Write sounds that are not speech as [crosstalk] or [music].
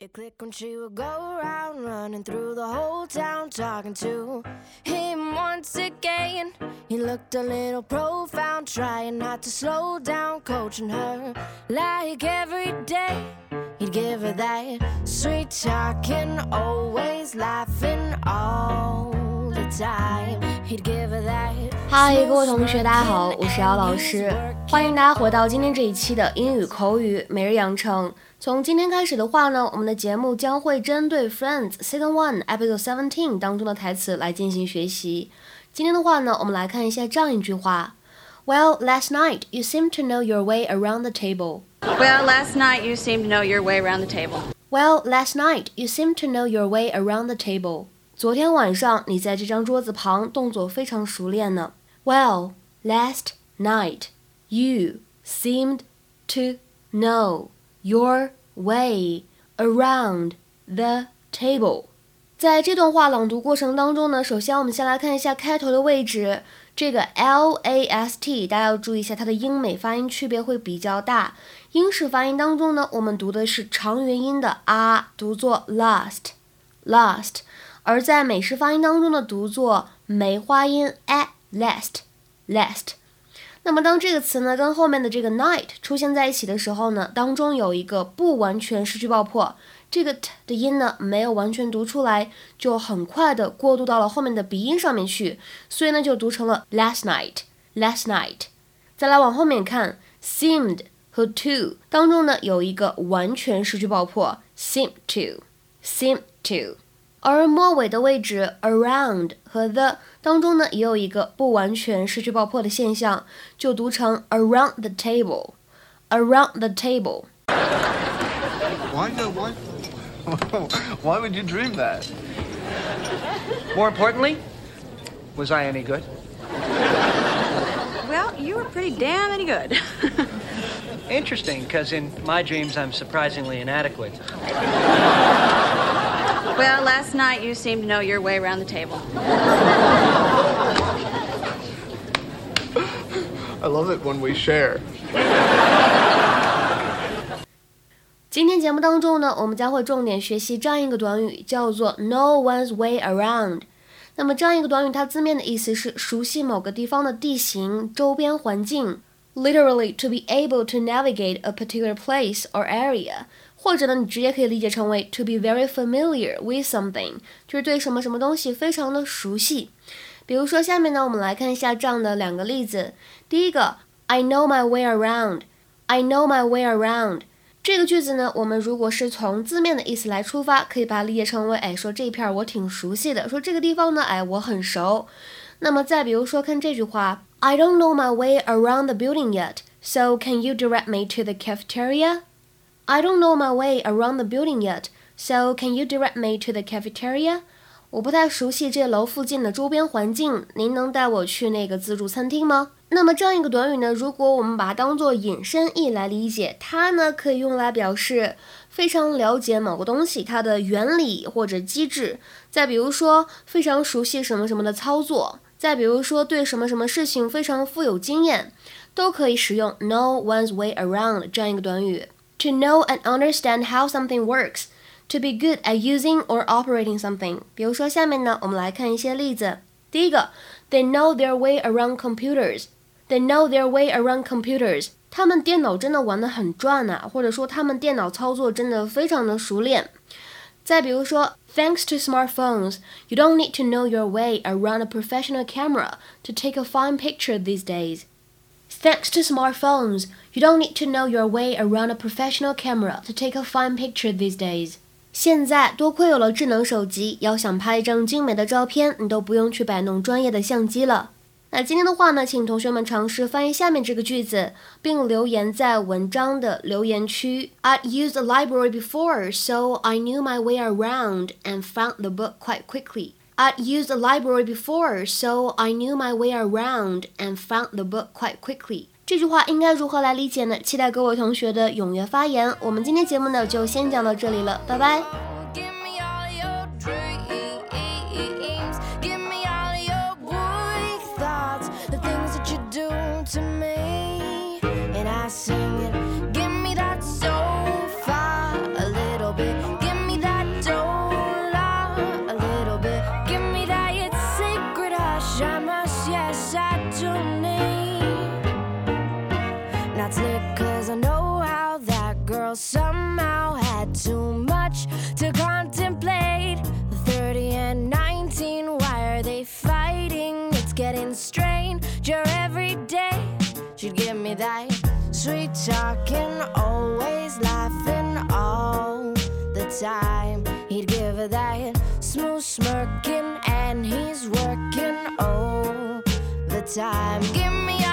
It clicked when she would go around running through the whole town talking to him once again. He looked a little profound, trying not to slow down, coaching her like every day. He'd give her that sweet talking, always laughing all the time. He'd give her that. 嗨，各位同学，大家好，我是姚老师，欢迎大家回到今天这一期的英语口语每日养成。 从今天开始的话呢，我们的节目将会针对《Friends》Season One Episode Seventeen 当中的台词来进行学习。今天的话呢，我们来看一下这样一句话：Well, last night you seemed to know your way around the table. Well, last night you seemed to know your way around the table. Well, last night you seemed to know your way around the table. 昨天晚上你在这张桌子旁动作非常熟练呢。Well, last night you seemed to know your way around the table。在这段话朗读过程当中呢，首先我们先来看一下开头的位置，这个 l a s t，大家要注意一下它的英美发音区别会比较大。英式发音当中呢，我们读的是长元音的 r，读作 last，last；而在美式发音当中的读作梅花音 a，last，last。那么当这个词呢跟后面的这个 night 出现在一起的时候呢，当中有一个不完全失去爆破，这个 t 的音呢没有完全读出来，就很快的过渡到了后面的鼻音上面去，所以呢就读成了 last night，last night。再来往后面看，seemed 和 to 当中呢有一个完全失去爆破，seem to，seem to。而末尾的位置 around 和 the 当中呢，也有一个不完全失去爆破的现象，就读成 around the table。around the table。Why no? Why? [laughs] Why would you dream that? More importantly, was I any good? Well, you were pretty damn any good. Interesting, because in my dreams I'm surprisingly inadequate. Well, last night you seemed to know your way around the table. I love it when we share. 今天节目当中呢，我们将会重点学习这样一个短语，叫做 “know one's way around”。那么这样一个短语，它字面的意思是熟悉某个地方的地形、周边环境。Literally, to be able to navigate a particular place or area 或者呢，你直接可以理解成为 to be very familiar with something，就是对什么什么东西非常的熟悉。比如说，下面呢，我们来看一下这样的两个例子。第一个，I know my way around。I know my way around。这个句子呢，我们如果是从字面的意思来出发，可以把它理解成为，哎，说这一片我挺熟悉的，说这个地方呢，哎，我很熟。那么再比如说，看这句话，I don't know my way around the building yet，so can you direct me to the cafeteria？I don't know my way around the building yet, so can you direct me to the cafeteria? 我不太熟悉这楼附近的周边环境，您能带我去那个自助餐厅吗？那么这样一个短语呢，如果我们把它当做引申义来理解，它呢可以用来表示非常了解某个东西它的原理或者机制。再比如说，非常熟悉什么什么的操作。再比如说，对什么什么事情非常富有经验，都可以使用 know one's way around 这样一个短语。to know and understand how something works, to be good at using or operating something。比如说，下面呢，我们来看一些例子。第一个，They know their way around computers. They know their way around computers. 他们电脑真的玩得很转呐、啊，或者说他们电脑操作真的非常的熟练。再比如说，Thanks to smartphones, you don't need to know your way around a professional camera to take a fine picture these days. Thanks to smartphones, you don't need to know your way around a professional camera to take a fine picture these days. 现在多亏有了智能手机，要想拍一张精美的照片，你都不用去摆弄专业的相机了。那今天的话呢，请同学们尝试翻译下面这个句子，并留言在文章的留言区。I'd used the library before, so I knew my way around and found the book quite quickly. I used the library before, so I knew my way around and found the book quite quickly. 这句话应该如何来理解呢？期待各位同学的踊跃发言。我们今天节目呢就先讲到这里了，拜拜。Time. He'd give her that smooth smirking, and he's working all the time. Give me